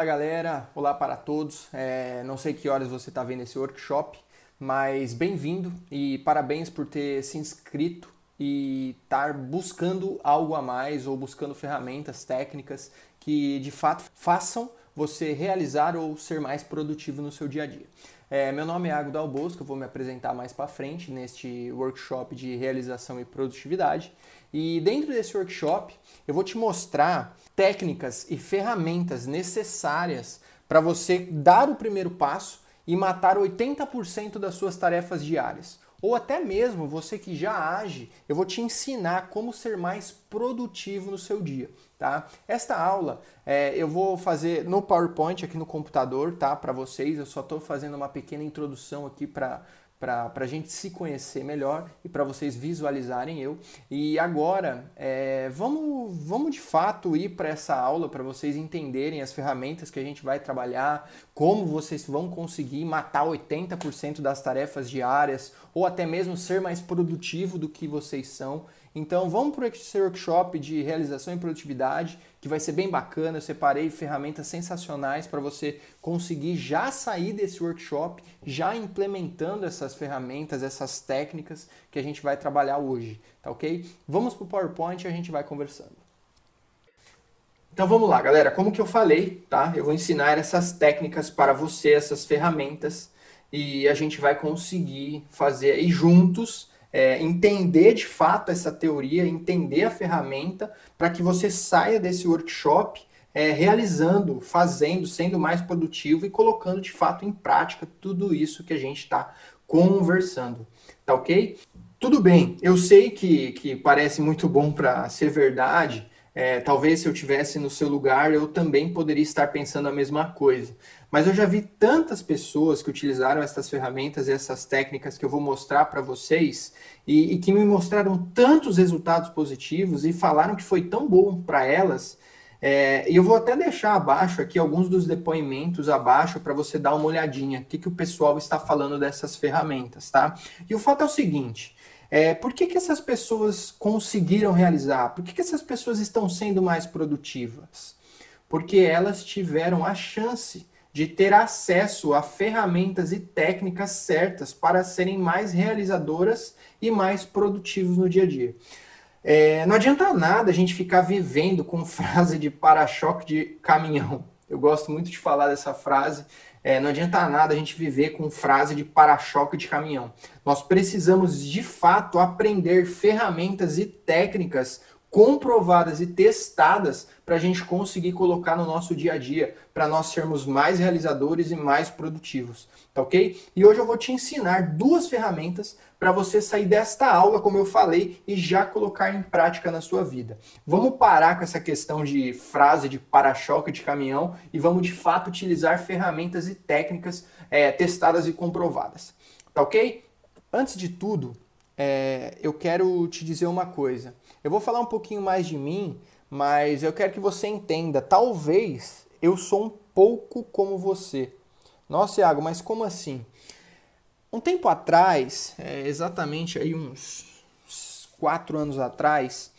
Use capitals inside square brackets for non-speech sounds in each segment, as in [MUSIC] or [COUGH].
Fala galera, olá para todos. É, não sei que horas você está vendo esse workshop, mas bem-vindo e parabéns por ter se inscrito e estar buscando algo a mais ou buscando ferramentas técnicas que de fato façam você realizar ou ser mais produtivo no seu dia a dia. É, meu nome é Águio Dalbosco, eu vou me apresentar mais para frente neste workshop de realização e produtividade. E dentro desse workshop, eu vou te mostrar técnicas e ferramentas necessárias para você dar o primeiro passo e matar 80% das suas tarefas diárias. Ou até mesmo você que já age, eu vou te ensinar como ser mais produtivo no seu dia, tá? Esta aula é, eu vou fazer no PowerPoint aqui no computador, tá? Para vocês, eu só estou fazendo uma pequena introdução aqui para para a gente se conhecer melhor e para vocês visualizarem eu. E agora, é, vamos, vamos de fato ir para essa aula para vocês entenderem as ferramentas que a gente vai trabalhar, como vocês vão conseguir matar 80% das tarefas diárias ou até mesmo ser mais produtivo do que vocês são. Então vamos para esse workshop de realização e produtividade, que vai ser bem bacana. Eu separei ferramentas sensacionais para você conseguir já sair desse workshop, já implementando essas ferramentas, essas técnicas que a gente vai trabalhar hoje, tá ok? Vamos para o PowerPoint e a gente vai conversando. Então vamos lá, galera. Como que eu falei, tá? Eu vou ensinar essas técnicas para você, essas ferramentas, e a gente vai conseguir fazer aí juntos é, entender de fato essa teoria, entender a ferramenta, para que você saia desse workshop é, realizando, fazendo, sendo mais produtivo e colocando de fato em prática tudo isso que a gente está conversando. Tá ok? Tudo bem, eu sei que, que parece muito bom para ser verdade. É, talvez se eu tivesse no seu lugar, eu também poderia estar pensando a mesma coisa. Mas eu já vi tantas pessoas que utilizaram essas ferramentas e essas técnicas que eu vou mostrar para vocês e, e, que me mostraram tantos resultados positivos e falaram que foi tão bom para elas. É, e eu vou até deixar abaixo aqui alguns dos depoimentos abaixo para você dar uma olhadinha o que, que o pessoal está falando dessas ferramentas, tá? E o fato é o seguinte: é, por que, que essas pessoas conseguiram realizar? Por que, que essas pessoas estão sendo mais produtivas? Porque elas tiveram a chance de ter acesso a ferramentas e técnicas certas para serem mais realizadoras e mais produtivos no dia a dia. É, não adianta nada a gente ficar vivendo com [LAUGHS] frase de para-choque de caminhão. Eu gosto muito de falar dessa frase. É, não adianta nada a gente viver com frase de para-choque de caminhão. Nós precisamos de fato aprender ferramentas e técnicas comprovadas e testadas para a gente conseguir colocar no nosso dia a dia, para nós sermos mais realizadores e mais produtivos, tá ok? E hoje eu vou te ensinar duas ferramentas para você sair desta aula, como eu falei, e já colocar em prática na sua vida. Vamos parar com essa questão de frase de para-choque de caminhão e vamos de fato utilizar ferramentas e técnicas é, testadas e comprovadas, tá ok? Antes de tudo, é, eu quero te dizer uma coisa. Eu vou falar um pouquinho mais de mim, mas eu quero que você entenda. Talvez eu sou um pouco como você. Nossa, Iago, mas como assim? Um tempo atrás, é, exatamente aí uns quatro anos atrás,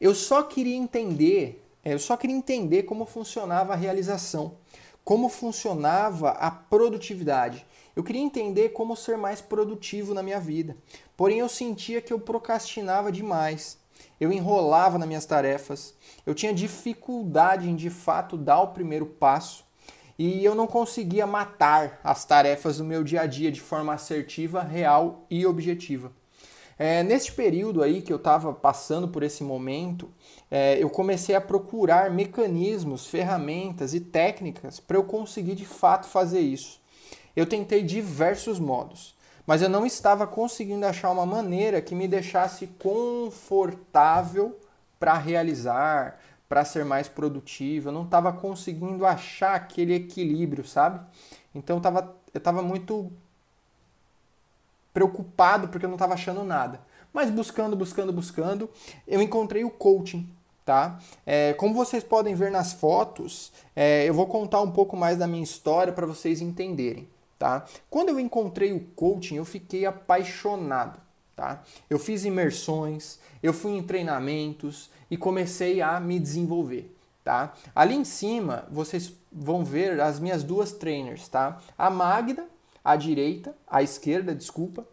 eu só queria entender, é, eu só queria entender como funcionava a realização, como funcionava a produtividade. Eu queria entender como ser mais produtivo na minha vida. Porém, eu sentia que eu procrastinava demais. Eu enrolava nas minhas tarefas. Eu tinha dificuldade em de fato dar o primeiro passo. E eu não conseguia matar as tarefas do meu dia a dia de forma assertiva, real e objetiva. É, neste período aí que eu estava passando por esse momento, é, eu comecei a procurar mecanismos, ferramentas e técnicas para eu conseguir de fato fazer isso. Eu tentei diversos modos, mas eu não estava conseguindo achar uma maneira que me deixasse confortável para realizar, para ser mais produtivo. Eu não estava conseguindo achar aquele equilíbrio, sabe? Então eu estava muito preocupado porque eu não estava achando nada. Mas buscando, buscando, buscando, eu encontrei o coaching, tá? É, como vocês podem ver nas fotos, é, eu vou contar um pouco mais da minha história para vocês entenderem tá? Quando eu encontrei o coaching, eu fiquei apaixonado, tá? Eu fiz imersões, eu fui em treinamentos e comecei a me desenvolver, tá? Ali em cima vocês vão ver as minhas duas trainers, tá? A Magda, à direita, à esquerda, desculpa,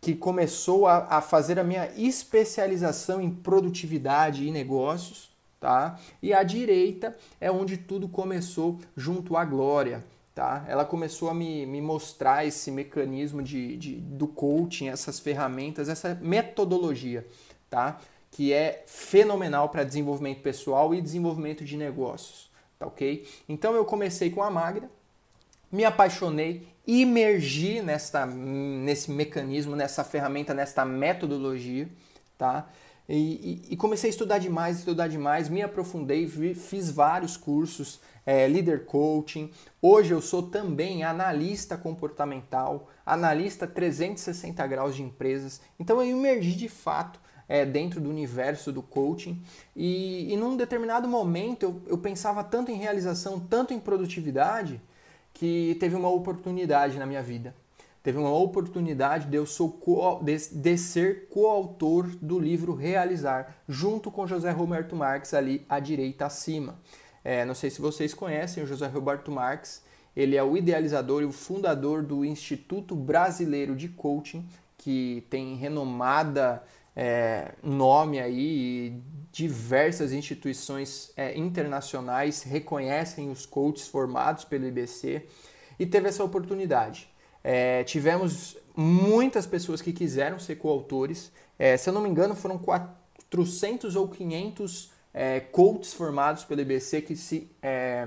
que começou a, a fazer a minha especialização em produtividade e negócios, tá? E à direita é onde tudo começou junto à Glória, tá? Ela começou a me, me mostrar esse mecanismo de, de, do coaching, essas ferramentas, essa metodologia, tá? Que é fenomenal para desenvolvimento pessoal e desenvolvimento de negócios, tá ok? Então eu comecei com a Magda, me apaixonei, imergi nessa, nesse mecanismo, nessa ferramenta, nessa metodologia, tá? E, e, comecei a estudar demais, estudar demais, me aprofundei, vi, fiz vários cursos, é, líder coaching. Hoje eu sou também analista comportamental, analista 360 graus de empresas. Então eu emergi de fato é, dentro do universo do coaching e, e num determinado momento eu, eu pensava tanto em realização, tanto em produtividade, que teve uma oportunidade na minha vida teve uma oportunidade de eu sou de, de ser coautor do livro Realizar, junto com José Roberto Marques ali à direita acima. É, não sei se vocês conhecem o José Roberto Marques, ele é o idealizador e o fundador do Instituto Brasileiro de Coaching, que tem renomada é, nome aí e diversas instituições é, internacionais reconhecem os coaches formados pelo IBC e teve essa oportunidade. É, tivemos muitas pessoas que quiseram ser coautores. É, se eu não me engano, foram 400 ou 500 é, coaches formados pelo IBC que se, é,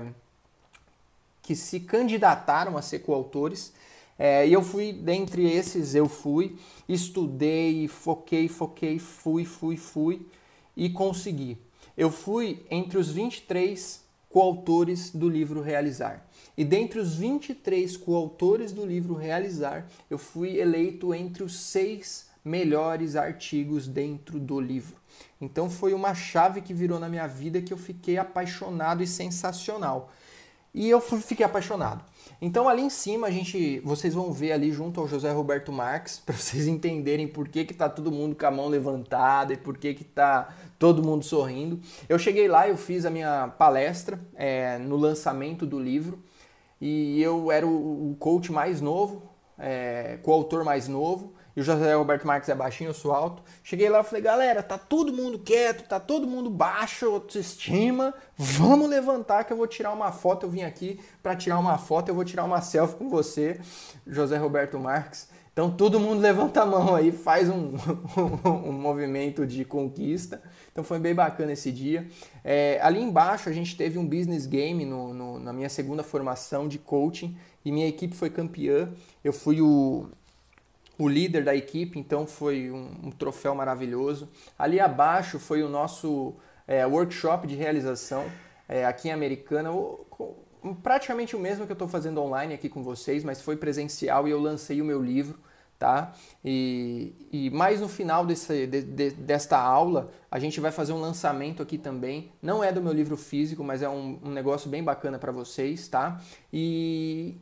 que se candidataram a ser coautores. É, e eu fui, dentre esses, eu fui, estudei, foquei, foquei, fui, fui, fui e consegui. Eu fui entre os 23 coautores do livro Realizar. E dentre os 23 coautores do livro Realizar, eu fui eleito entre os seis melhores artigos dentro do livro. Então foi uma chave que virou na minha vida que eu fiquei apaixonado e sensacional. E eu fiquei apaixonado. Então ali em cima a gente, vocês vão ver ali junto ao José Roberto Marques [LAUGHS] para vocês entenderem por que que tá todo mundo com a mão levantada e por que que tá todo mundo sorrindo. Eu cheguei lá, eu fiz a minha palestra é, no lançamento do livro e eu era o, coach mais novo, é, coautor mais novo, e o José Roberto Marques é baixinho, eu sou alto. Cheguei lá e falei, galera, tá todo mundo quieto, tá todo mundo baixo, autoestima, vamos levantar que eu vou tirar uma foto. Eu vim aqui para tirar uma foto, eu vou tirar uma selfie com você, José Roberto Marques. Então todo mundo levanta a mão aí, faz um, [LAUGHS] um movimento de conquista. Então foi bem bacana esse dia. É, ali embaixo a gente teve um business game no, no, na minha segunda formação de coaching e minha equipe foi campeã. Eu fui o, o líder da equipe, então foi um, um troféu maravilhoso. Ali abaixo foi o nosso é, workshop de realização é, aqui em Americana. Praticamente o mesmo que eu estou fazendo online aqui com vocês, mas foi presencial e eu lancei o meu livro tá? E, e mais no final desse, de, de, desta aula, a gente vai fazer um lançamento aqui também. Não é do meu livro físico, mas é um, um negócio bem bacana para vocês, tá? E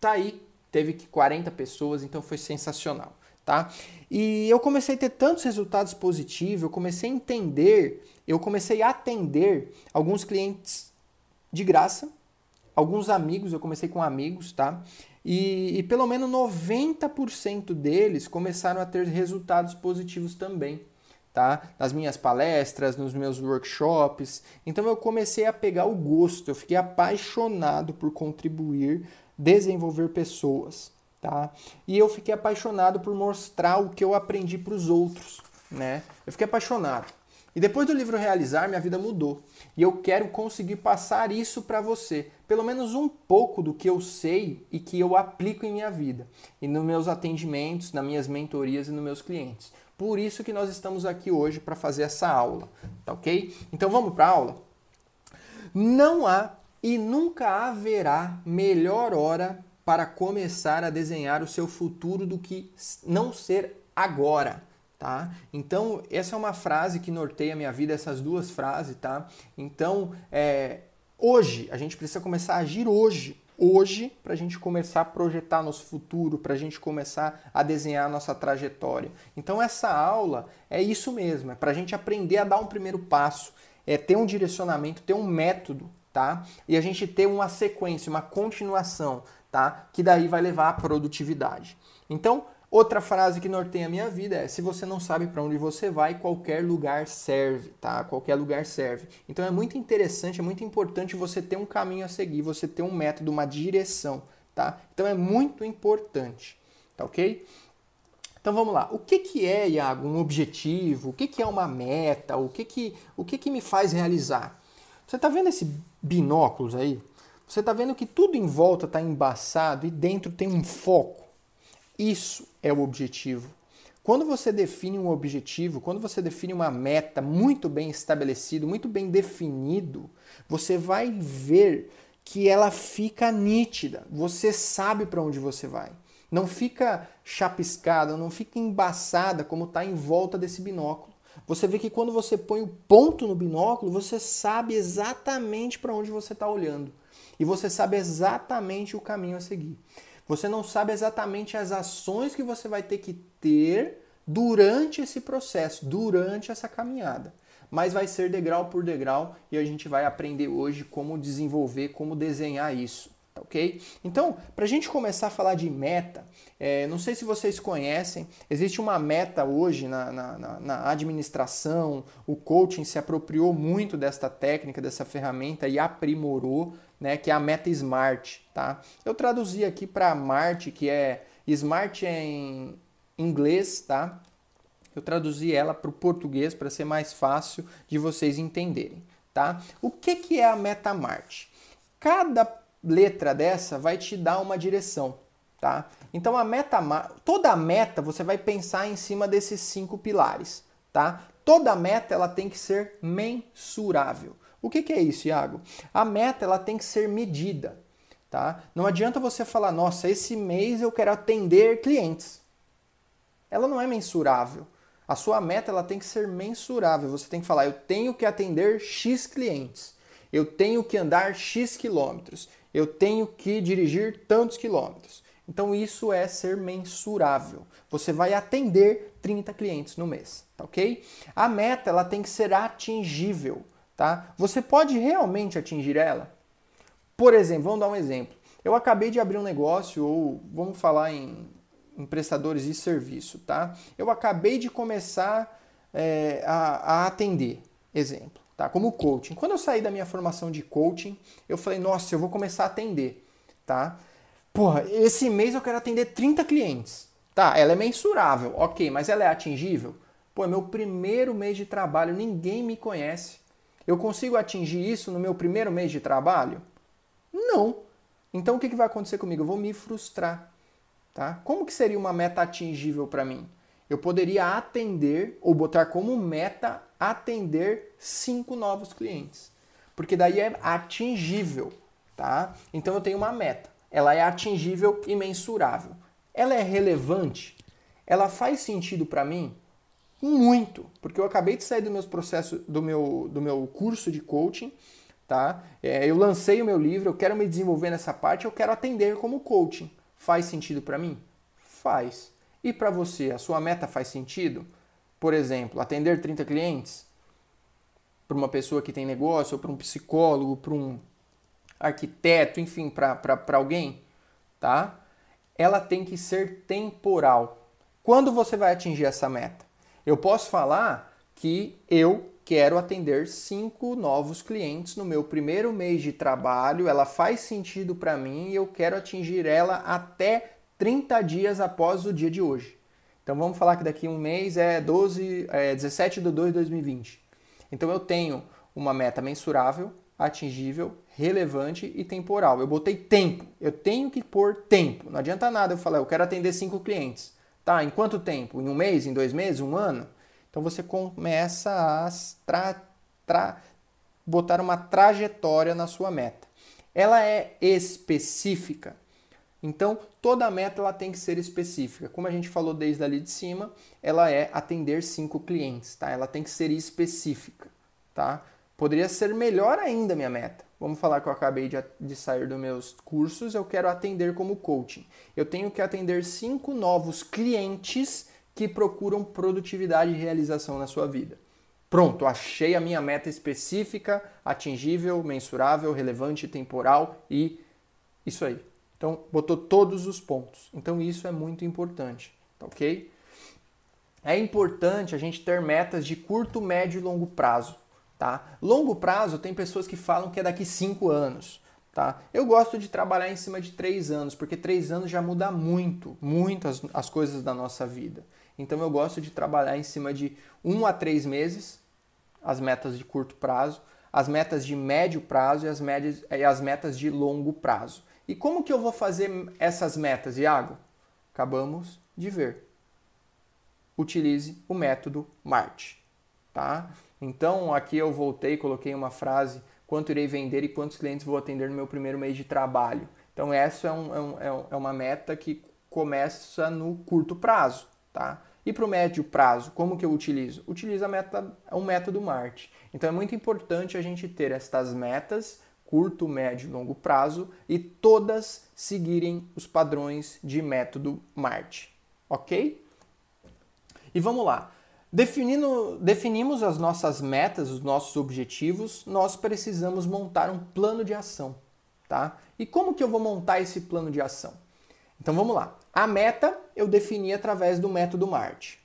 tá aí, teve 40 pessoas, então foi sensacional, tá? E eu comecei a ter tantos resultados positivos, eu comecei a entender, eu comecei a atender alguns clientes de graça, alguns amigos, eu comecei com amigos, tá? E, e pelo menos 90% deles começaram a ter resultados positivos também. Tá? Nas minhas palestras, nos meus workshops. Então eu comecei a pegar o gosto, eu fiquei apaixonado por contribuir, desenvolver pessoas, tá? E eu fiquei apaixonado por mostrar o que eu aprendi para os outros, né? Eu fiquei apaixonado. E depois do livro Realizar, minha vida mudou. E eu quero conseguir passar isso para você. Pelo menos um pouco do que eu sei e que eu aplico em minha vida. E nos meus atendimentos, nas minhas mentorias e nos meus clientes. Por isso que nós estamos aqui hoje para fazer essa aula. Tá ok? Então vamos para a aula? Não há e nunca haverá melhor hora para começar a desenhar o seu futuro do que não ser agora. Tá? Então, essa é uma frase que norteia a minha vida, essas duas frases, tá? Então, é, hoje, a gente precisa começar a agir hoje, hoje, para a gente começar a projetar nosso futuro, para a gente começar a desenhar nossa trajetória. Então, essa aula é isso mesmo, é para a gente aprender a dar um primeiro passo, é ter um direcionamento, ter um método, tá? E a gente ter uma sequência, uma continuação, tá? Que daí vai levar à produtividade. Então, Outra frase que norteia a minha vida é: se você não sabe para onde você vai, qualquer lugar serve, tá? Qualquer lugar serve. Então é muito interessante, é muito importante você ter um caminho a seguir, você ter um método, uma direção, tá? Então é muito importante, tá ok? Então vamos lá. O que, que é, Iago, um objetivo? O que, que é uma meta? O que, que, o que, que me faz realizar? Você está vendo esse binóculos aí? Você está vendo que tudo em volta está embaçado e dentro tem um foco. Isso é o objetivo. Quando você define um objetivo, quando você define uma meta muito bem estabelecido, muito bem definido, você vai ver que ela fica nítida. Você sabe para onde você vai. Não fica chapiscada, não fica embaçada como está em volta desse binóculo. Você vê que quando você põe o ponto no binóculo, você sabe exatamente para onde você está olhando. E você sabe exatamente o caminho a seguir. Você não sabe exatamente as ações que você vai ter que ter durante esse processo, durante essa caminhada. Mas vai ser degrau por degrau e a gente vai aprender hoje como desenvolver, como desenhar isso. Ok? Então, para a gente começar a falar de meta, é, não sei se vocês conhecem, existe uma meta hoje na, na, na, administração, o coaching se apropriou muito desta técnica, dessa ferramenta e aprimorou, né, que é a meta SMART. Tá? Eu traduzi aqui para MART, que é SMART é em inglês, tá? Eu traduzi ela para o português para ser mais fácil de vocês entenderem. Tá? O que, que é a meta MART? Cada letra dessa vai te dar uma direção, tá? Então a meta, toda meta você vai pensar em cima desses cinco pilares, tá? Toda meta ela tem que ser mensurável. O que, que é isso, Iago? A meta ela tem que ser medida, tá? Não adianta você falar, nossa, esse mês eu quero atender clientes. Ela não é mensurável. A sua meta ela tem que ser mensurável. Você tem que falar, eu tenho que atender X clientes. Eu tenho que andar X quilômetros eu tenho que dirigir tantos quilômetros. Então isso é ser mensurável. Você vai atender 30 clientes no mês, tá ok? A meta ela tem que ser atingível, tá? Você pode realmente atingir ela? Por exemplo, vamos dar um exemplo. Eu acabei de abrir um negócio, ou vamos falar em, em prestadores de serviço, tá? Eu acabei de começar é, a, a atender, exemplo tá? Como coaching. Quando eu saí da minha formação de coaching, eu falei, nossa, eu vou começar a atender, tá? Porra, esse mês eu quero atender 30 clientes. Tá, ela é mensurável, ok, mas ela é atingível? Pô, é meu primeiro mês de trabalho, ninguém me conhece. Eu consigo atingir isso no meu primeiro mês de trabalho? Não. Então o que, vai acontecer comigo? Eu vou me frustrar. Tá? Como que seria uma meta atingível para mim? Eu poderia atender ou botar como meta atender cinco novos clientes. Porque daí é atingível, tá? Então eu tenho uma meta. Ela é atingível e mensurável. Ela é relevante? Ela faz sentido para mim? Muito, porque eu acabei de sair do meus processos, do meu, do meu curso de coaching, tá? É, eu lancei o meu livro, eu quero me desenvolver nessa parte, eu quero atender como coaching. Faz sentido para mim? Faz. E para você, a sua meta faz sentido? Por exemplo, atender 30 clientes para uma pessoa que tem negócio, ou para um psicólogo, para um arquiteto, enfim, para alguém, tá? Ela tem que ser temporal. Quando você vai atingir essa meta? Eu posso falar que eu quero atender cinco novos clientes no meu primeiro mês de trabalho, ela faz sentido para mim e eu quero atingir ela até 30 dias após o dia de hoje. Então vamos falar que daqui a um mês é, 12, é 17 de 2 de 2020. Então eu tenho uma meta mensurável, atingível, relevante e temporal. Eu botei tempo. Eu tenho que pôr tempo. Não adianta nada eu falar, eu quero atender cinco clientes. Tá, em quanto tempo? Em um mês? Em dois meses? Um ano? Então você começa a tra, tra, botar uma trajetória na sua meta. Ela é específica. Então, toda meta ela tem que ser específica. Como a gente falou desde ali de cima, ela é atender cinco clientes, tá? Ela tem que ser específica, tá? Poderia ser melhor ainda minha meta. Vamos falar que eu acabei de, de sair dos meus cursos, eu quero atender como coaching. Eu tenho que atender cinco novos clientes que procuram produtividade e realização na sua vida. Pronto, achei a minha meta específica, atingível, mensurável, relevante, temporal e isso aí. Então, botou todos os pontos. Então, isso é muito importante, tá ok? É importante a gente ter metas de curto, médio e longo prazo, tá? Longo prazo, tem pessoas que falam que é daqui 5 anos, tá? Eu gosto de trabalhar em cima de 3 anos, porque 3 anos já muda muito, muito as, as coisas da nossa vida. Então, eu gosto de trabalhar em cima de 1 um a 3 meses, as metas de curto prazo, as metas de médio prazo e as, médias, e as metas de longo prazo. E como que eu vou fazer essas metas, Iago? Acabamos de ver. Utilize o método MART, tá? Então, aqui eu voltei, coloquei uma frase, quanto irei vender e quantos clientes vou atender no meu primeiro mês de trabalho. Então, essa é, um, é, um, é, é uma meta que começa no curto prazo, tá? E para o médio prazo, como que eu utilizo? Utilizo a meta, o método MART. Então é muito importante a gente ter estas metas curto, médio e longo prazo e todas seguirem os padrões de método MART, ok? E vamos lá. Definindo, definimos as nossas metas, os nossos objetivos, nós precisamos montar um plano de ação, tá? E como que eu vou montar esse plano de ação? Então vamos lá. A meta eu defini através do método MART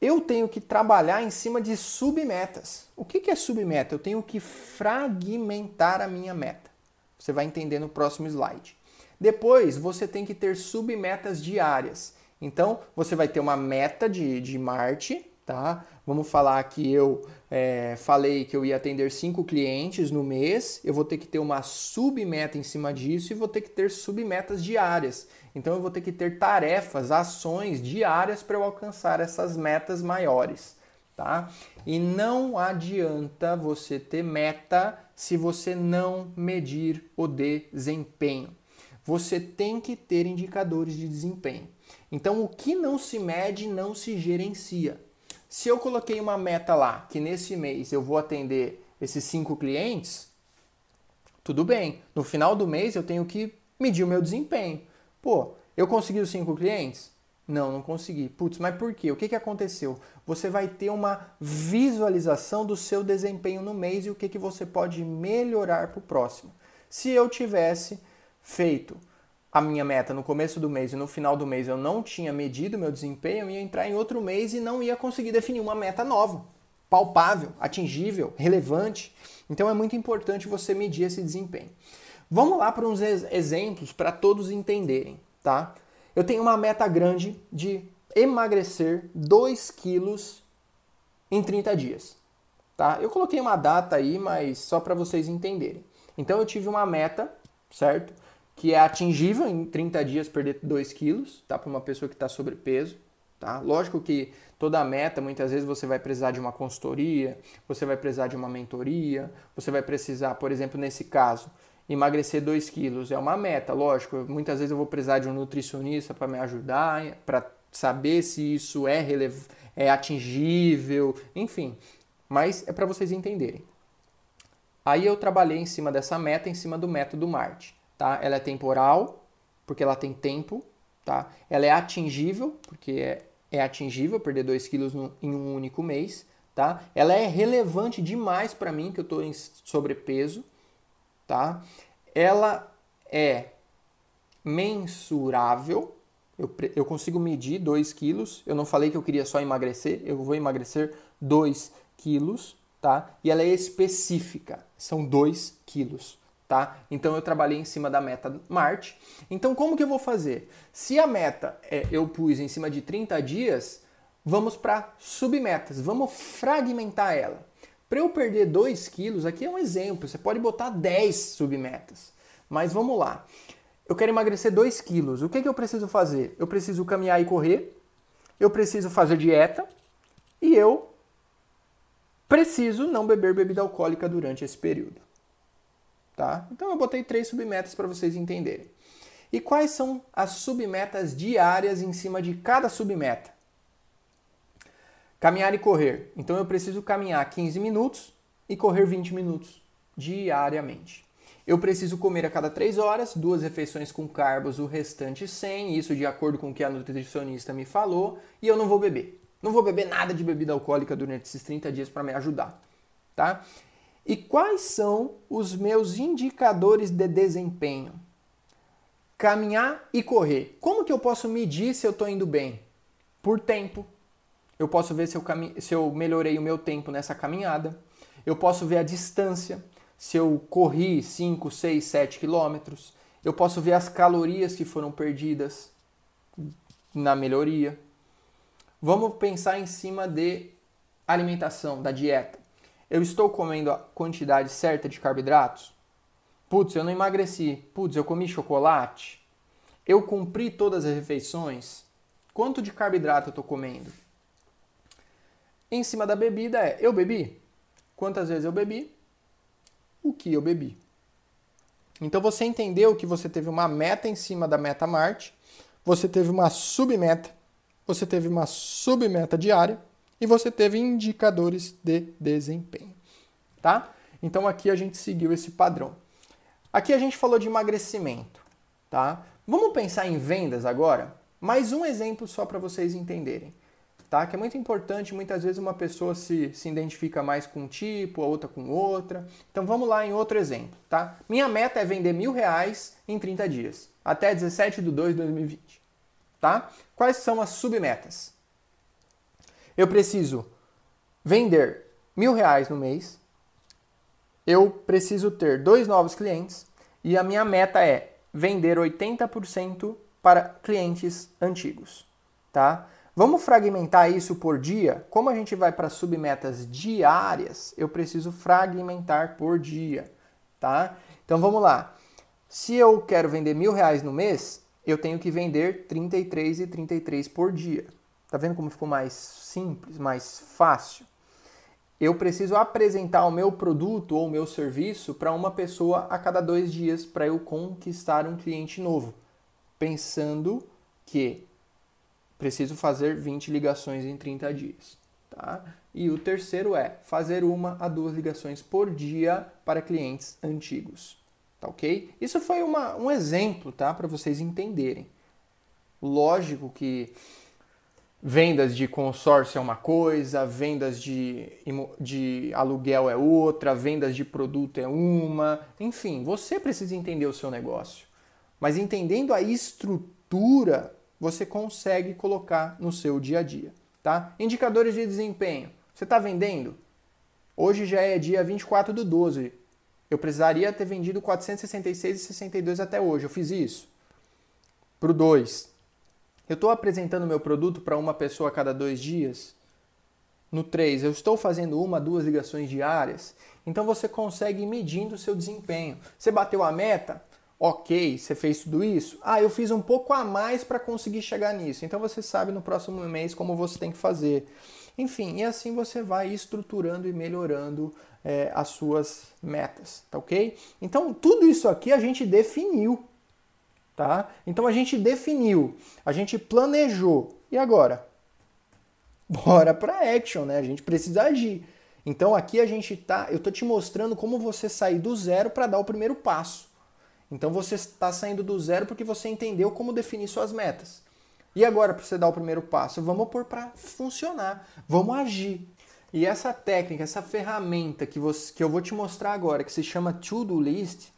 eu tenho que trabalhar em cima de submetas. O que é submeta? Eu tenho que fragmentar a minha meta. Você vai entender no próximo slide. Depois, você tem que ter submetas diárias. Então, você vai ter uma meta de, de Marte, tá? Vamos falar que eu é, falei que eu ia atender cinco clientes no mês, eu vou ter que ter uma submeta em cima disso e vou ter que ter submetas diárias. Então eu vou ter que ter tarefas, ações diárias para eu alcançar essas metas maiores, tá? E não adianta você ter meta se você não medir o desempenho. Você tem que ter indicadores de desempenho. Então o que não se mede não se gerencia. Se eu coloquei uma meta lá que nesse mês eu vou atender esses cinco clientes, tudo bem. No final do mês eu tenho que medir o meu desempenho. Pô, eu consegui os cinco clientes? Não, não consegui. Putz, mas por quê? O que, que aconteceu? Você vai ter uma visualização do seu desempenho no mês e o que, que você pode melhorar para o próximo. Se eu tivesse feito a minha meta no começo do mês e no final do mês eu não tinha medido meu desempenho, eu ia entrar em outro mês e não ia conseguir definir uma meta nova, palpável, atingível, relevante. Então é muito importante você medir esse desempenho. Vamos lá para uns exemplos para todos entenderem, tá? Eu tenho uma meta grande de emagrecer 2 quilos em 30 dias, tá? Eu coloquei uma data aí, mas só para vocês entenderem. Então eu tive uma meta, certo? Que é atingível em 30 dias perder 2 quilos, tá? Para uma pessoa que está sobrepeso, tá? Lógico que toda meta, muitas vezes você vai precisar de uma consultoria, você vai precisar de uma mentoria, você vai precisar, por exemplo, nesse caso, emagrecer 2 quilos é uma meta, lógico. Muitas vezes eu vou precisar de um nutricionista para me ajudar, para saber se isso é, relev é atingível, enfim. Mas é para vocês entenderem. Aí eu trabalhei em cima dessa meta, em cima do método MART. Tá? Ela é temporal, porque ela tem tempo. Tá? Ela é atingível, porque é, é atingível perder 2 quilos no, em um único mês. Tá? Ela é relevante demais para mim, que eu estou em sobrepeso tá? Ela é mensurável, eu, eu consigo medir 2 quilos, eu não falei que eu queria só emagrecer, eu vou emagrecer 2 quilos, tá? E ela é específica, são 2 quilos, tá? Então eu trabalhei em cima da meta Marte. Então como que eu vou fazer? Se a meta é, eu pus em cima de 30 dias, vamos para submetas, vamos fragmentar ela. Para eu perder 2 quilos, aqui é um exemplo, você pode botar 10 submetas. Mas vamos lá. Eu quero emagrecer 2 quilos. O que, que eu preciso fazer? Eu preciso caminhar e correr, eu preciso fazer dieta e eu preciso não beber bebida alcoólica durante esse período. Tá? Então eu botei três submetas para vocês entenderem. E quais são as submetas diárias em cima de cada submeta? Caminhar e correr. Então eu preciso caminhar 15 minutos e correr 20 minutos diariamente. Eu preciso comer a cada 3 horas, duas refeições com carbos, o restante sem, isso de acordo com o que a nutricionista me falou, e eu não vou beber. Não vou beber nada de bebida alcoólica durante esses 30 dias para me ajudar, tá? E quais são os meus indicadores de desempenho? Caminhar e correr. Como que eu posso medir se eu estou indo bem? Por tempo. Eu posso ver se eu, se eu melhorei o meu tempo nessa caminhada. Eu posso ver a distância, se eu corri 5, 6, 7 quilômetros. Eu posso ver as calorias que foram perdidas na melhoria. Vamos pensar em cima de alimentação, da dieta. Eu estou comendo a quantidade certa de carboidratos? Putz, eu não emagreci. Putz, eu comi chocolate. Eu cumpri todas as refeições. Quanto de carboidrato eu estou comendo? Em cima da bebida é, eu bebi? Quantas vezes eu bebi? O que eu bebi? Então você entendeu que você teve uma meta em cima da meta Marte, você teve uma submeta, você teve uma submeta diária e você teve indicadores de desempenho, tá? Então aqui a gente seguiu esse padrão. Aqui a gente falou de emagrecimento, tá? Vamos pensar em vendas agora? Mais um exemplo só para vocês entenderem, tá? Que é muito importante, muitas vezes uma pessoa se, se identifica mais com um tipo, a outra com outra. Então vamos lá em outro exemplo, tá? Minha meta é vender mil reais em 30 dias, até 17 de 2 de 2020, tá? Quais são as submetas? Eu preciso vender mil reais no mês, eu preciso ter dois novos clientes e a minha meta é vender 80% para clientes antigos, tá? Vamos fragmentar isso por dia? Como a gente vai para submetas diárias, eu preciso fragmentar por dia, tá? Então vamos lá. Se eu quero vender mil reais no mês, eu tenho que vender 33 e 33 por dia. Tá vendo como ficou mais simples, mais fácil? Eu preciso apresentar o meu produto ou o meu serviço para uma pessoa a cada dois dias para eu conquistar um cliente novo, pensando que preciso fazer 20 ligações em 30 dias. Tá? E o terceiro é fazer uma a duas ligações por dia para clientes antigos. Tá ok? Isso foi uma, um exemplo, tá? Para vocês entenderem. Lógico que vendas de consórcio é uma coisa, vendas de, de aluguel é outra, vendas de produto é uma. Enfim, você precisa entender o seu negócio. Mas entendendo a estrutura, você consegue colocar no seu dia a dia. Tá? Indicadores de desempenho. Você está vendendo? Hoje já é dia 24 do 12. Eu precisaria ter vendido 466,62 até hoje. Eu fiz isso. Para o 2, eu estou apresentando meu produto para uma pessoa a cada dois dias? No 3, eu estou fazendo uma, duas ligações diárias? Então você consegue ir medindo o seu desempenho. Você bateu a meta? Ok, você fez tudo isso? Ah, eu fiz um pouco a mais para conseguir chegar nisso. Então você sabe no próximo mês como você tem que fazer. Enfim, e assim você vai estruturando e melhorando é, as suas metas, tá ok? Então tudo isso aqui a gente definiu tá? Então a gente definiu, a gente planejou. E agora? Bora para action, né? A gente precisa agir. Então aqui a gente tá, eu tô te mostrando como você sair do zero para dar o primeiro passo. Então você está saindo do zero porque você entendeu como definir suas metas. E agora para você dar o primeiro passo, vamos pôr para funcionar, vamos agir. E essa técnica, essa ferramenta que, você, que eu vou te mostrar agora, que se chama To-Do List,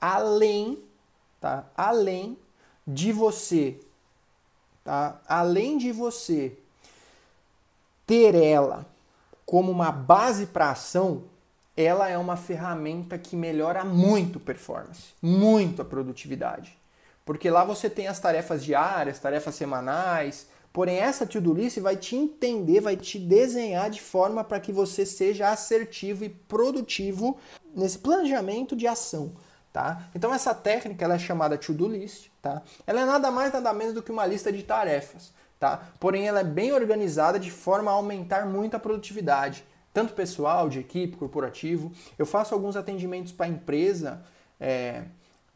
além tá? Além de você, tá? Além de você ter ela como uma base para ação, ela é uma ferramenta que melhora muito performance, muito a produtividade. Porque lá você tem as tarefas diárias, tarefas semanais, porém essa to-do list vai te entender, vai te desenhar de forma para que você seja assertivo e produtivo nesse planejamento de ação tá? Então essa técnica ela é chamada to-do list, tá? Ela é nada mais nada menos do que uma lista de tarefas, tá? Porém ela é bem organizada de forma a aumentar muito a produtividade, tanto pessoal, de equipe, corporativo. Eu faço alguns atendimentos para empresa é,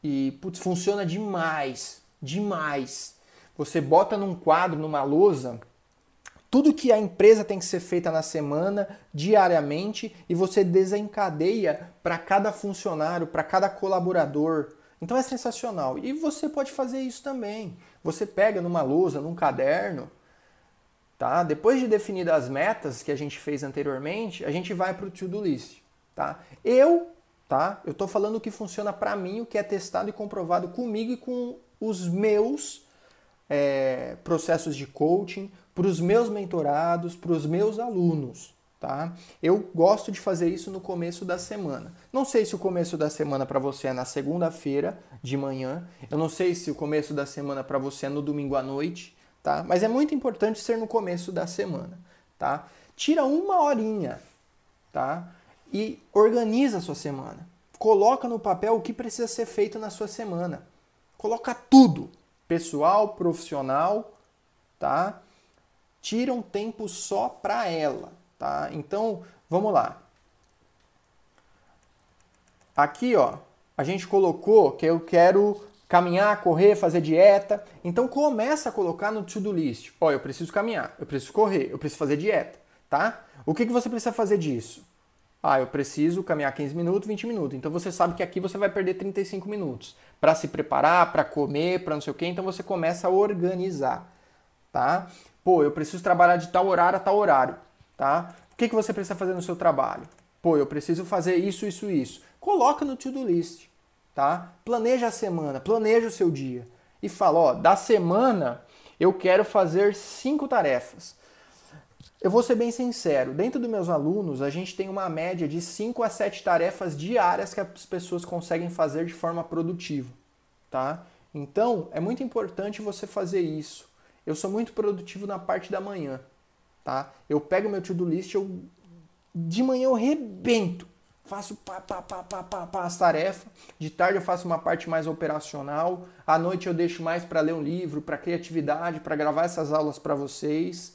e putz, funciona demais, demais. Você bota num quadro, numa lousa, tudo que a empresa tem que ser feita na semana, diariamente, e você desencadeia para cada funcionário, para cada colaborador. Então é sensacional. E você pode fazer isso também. Você pega numa lousa, num caderno, tá? Depois de definir as metas que a gente fez anteriormente, a gente vai para o to-do list, tá? Eu, tá? Eu tô falando o que funciona para mim, o que é testado e comprovado comigo e com os meus é, processos de coaching, para os meus mentorados, para os meus alunos, tá? Eu gosto de fazer isso no começo da semana. Não sei se o começo da semana para você é na segunda-feira de manhã, eu não sei se o começo da semana para você é no domingo à noite, tá? Mas é muito importante ser no começo da semana, tá? Tira uma horinha, tá? E organiza a sua semana. Coloca no papel o que precisa ser feito na sua semana. Coloca tudo, pessoal, profissional, tá? Tira um tempo só para ela, tá? Então, vamos lá. Aqui, ó, a gente colocou que eu quero caminhar, correr, fazer dieta. Então começa a colocar no to-do list. Ó, eu preciso caminhar, eu preciso correr, eu preciso fazer dieta, tá? O que, que você precisa fazer disso? Ah, eu preciso caminhar 15 minutos, 20 minutos. Então você sabe que aqui você vai perder 35 minutos para se preparar, para comer, para não sei o quê. Então você começa a organizar, tá? Pô, eu preciso trabalhar de tal horário a tal horário, tá? O que, que você precisa fazer no seu trabalho? Pô, eu preciso fazer isso, isso, isso. Coloca no to-do list, tá? Planeja a semana, planeja o seu dia e fala, ó, da semana eu quero fazer cinco tarefas. Eu vou ser bem sincero, dentro dos meus alunos, a gente tem uma média de 5 a 7 tarefas diárias que as pessoas conseguem fazer de forma produtiva, tá? Então, é muito importante você fazer isso. Eu sou muito produtivo na parte da manhã, tá? Eu pego meu to-do list, eu de manhã eu rebento, faço pá, pá, pá, pá, pá, pá, as tarefas. De tarde eu faço uma parte mais operacional. À noite eu deixo mais para ler um livro, para criatividade, para gravar essas aulas para vocês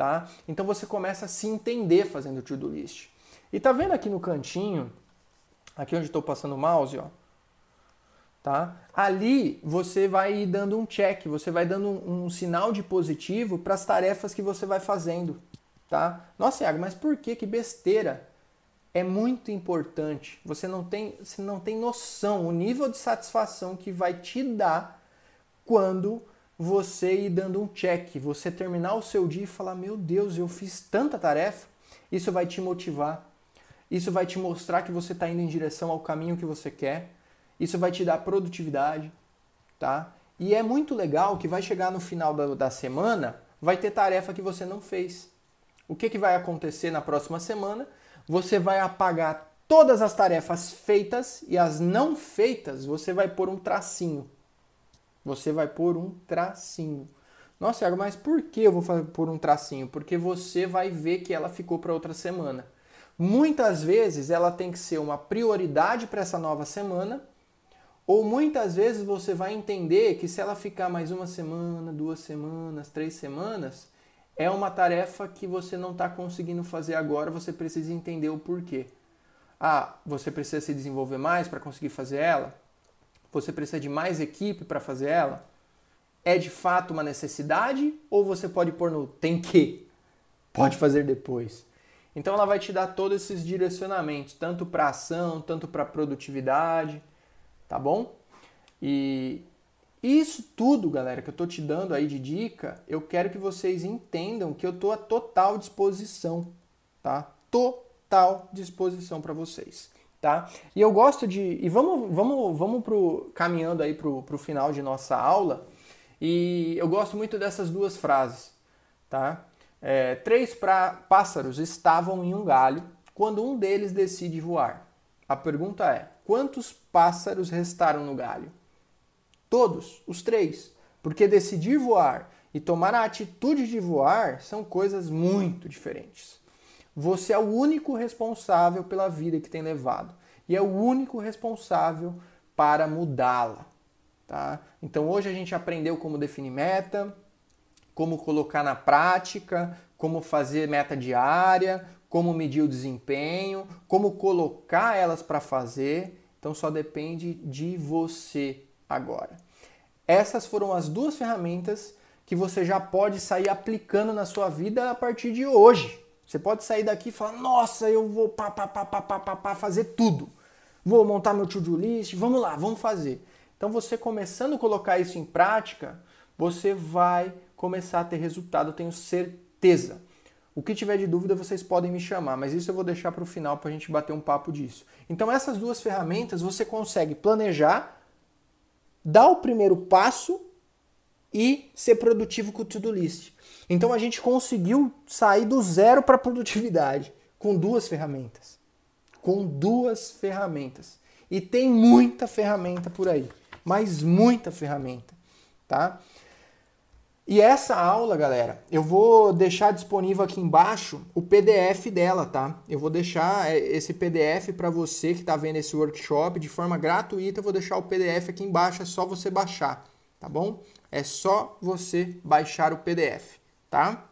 tá? Então você começa a se entender fazendo o to-do list. E tá vendo aqui no cantinho, aqui onde estou passando o mouse, ó, tá? Ali você vai dando um check, você vai dando um, um sinal de positivo para as tarefas que você vai fazendo, tá? Nossa, Iago, mas por que que besteira? É muito importante. Você não tem, você não tem noção o nível de satisfação que vai te dar quando você ir dando um check, você terminar o seu dia e falar: Meu Deus, eu fiz tanta tarefa. Isso vai te motivar. Isso vai te mostrar que você está indo em direção ao caminho que você quer. Isso vai te dar produtividade, tá? E é muito legal que vai chegar no final da, da semana, vai ter tarefa que você não fez. O que, que vai acontecer na próxima semana? Você vai apagar todas as tarefas feitas e as não feitas, você vai pôr um tracinho você vai pôr um tracinho. Nossa, Thiago, mas por que eu vou pôr um tracinho? Porque você vai ver que ela ficou para outra semana. Muitas vezes ela tem que ser uma prioridade para essa nova semana, ou muitas vezes você vai entender que se ela ficar mais uma semana, duas semanas, três semanas, é uma tarefa que você não está conseguindo fazer agora, você precisa entender o porquê. Ah, você precisa se desenvolver mais para conseguir fazer ela? Você precisa de mais equipe para fazer ela? É de fato uma necessidade ou você pode pôr no tem que? Pode fazer depois. Então ela vai te dar todos esses direcionamentos, tanto para ação, tanto para produtividade, tá bom? E isso tudo, galera, que eu tô te dando aí de dica, eu quero que vocês entendam que eu tô a total disposição, tá? Total disposição para vocês tá? E eu gosto de e vamos vamos vamos pro caminhando aí pro, pro final de nossa aula e eu gosto muito dessas duas frases, tá? É, três pra, pássaros estavam em um galho quando um deles decide voar. A pergunta é: quantos pássaros restaram no galho? Todos, os três. Porque decidir voar e tomar a atitude de voar são coisas muito diferentes. Você é o único responsável pela vida que tem levado e é o único responsável para mudá-la. Tá? Então hoje a gente aprendeu como definir meta, como colocar na prática, como fazer meta diária, como medir o desempenho, como colocar elas para fazer. Então só depende de você agora. Essas foram as duas ferramentas que você já pode sair aplicando na sua vida a partir de hoje. Você pode sair daqui e falar: Nossa, eu vou pá, pá, pá, pá, pá, pá, pá, fazer tudo. Vou montar meu to-do list, vamos lá, vamos fazer. Então, você começando a colocar isso em prática, você vai começar a ter resultado, eu tenho certeza. O que tiver de dúvida, vocês podem me chamar, mas isso eu vou deixar para o final para a gente bater um papo disso. Então, essas duas ferramentas você consegue planejar, dar o primeiro passo e ser produtivo com o to-do list. Então, a gente conseguiu sair do zero para produtividade com duas ferramentas. Com duas ferramentas. E tem muita ferramenta por aí, mas muita ferramenta, tá? E essa aula, galera, eu vou deixar disponível aqui embaixo o PDF dela, tá? Eu vou deixar é, esse PDF para você que está vendo esse workshop de forma gratuita. Eu vou deixar o PDF aqui embaixo, é só você baixar, tá bom? É só você baixar o PDF, tá?